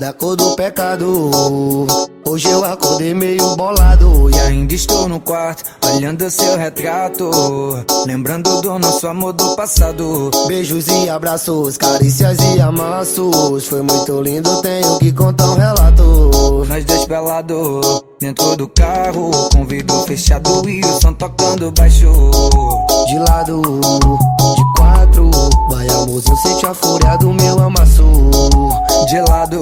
da cor do pecado. Hoje eu acordei meio bolado e ainda estou no quarto, olhando seu retrato. Lembrando do nosso amor do passado. Beijos e abraços, carícias e amassos. Foi muito lindo, tenho que contar um relato. Nós dois pelados, dentro do carro, com vidro fechado e o som tocando baixo. De lado, de quatro, vai amorzinho, sente a fúria do meu. De lado,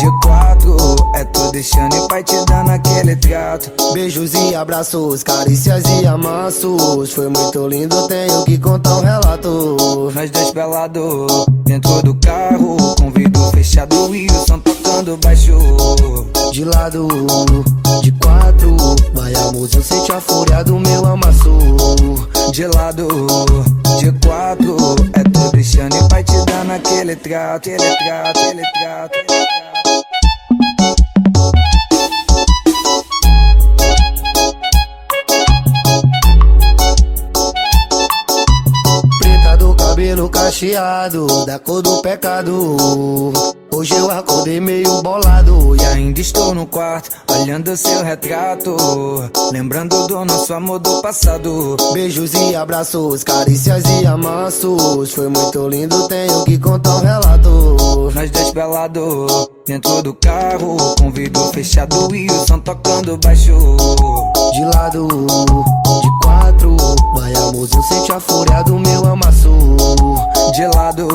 de quatro, é tu deixando e pai te dando aquele trato. Beijos e abraços, carícias e amassos. Foi muito lindo, tenho que contar um relato. Nós dois pelados, dentro do carro, com vidro fechado e o som tocando baixo. De lado, de quatro, vai amorzinho, sente a fúria do meu amasso. De lado, de quatro, é dando aquele trato, aquele trato, aquele trato. Aquele trato. Preta do cabelo cacheado, da cor do pecado. Hoje eu acordei meio bolado e ainda estou no quarto, olhando seu retrato. Lembrando do nosso amor do passado. Beijos e abraços, carícias e amassos. Foi muito lindo, tenho que contar um relato. Nós dois pelados, dentro do carro, com vidro fechado e o som tocando baixo. De lado, de quatro, vai amorzinho, sente a fúria do meu amasso. De lado,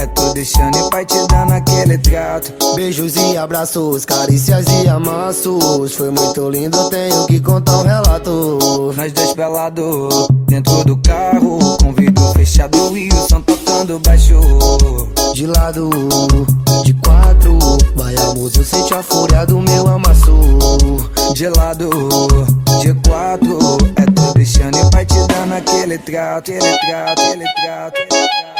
é tu deixando e pai te dando aquele trato. Beijos e abraços, carícias e amassos. Foi muito lindo, tenho que contar um relato. Nós dois pelados, dentro do carro, com vidro fechado e o som tocando baixo. De lado, de quatro, vai amorzinho, sente a fúria do meu amasso. De lado, de quatro, é tu deixando e pai te dando aquele trato, aquele trato, aquele trato. Aquele trato.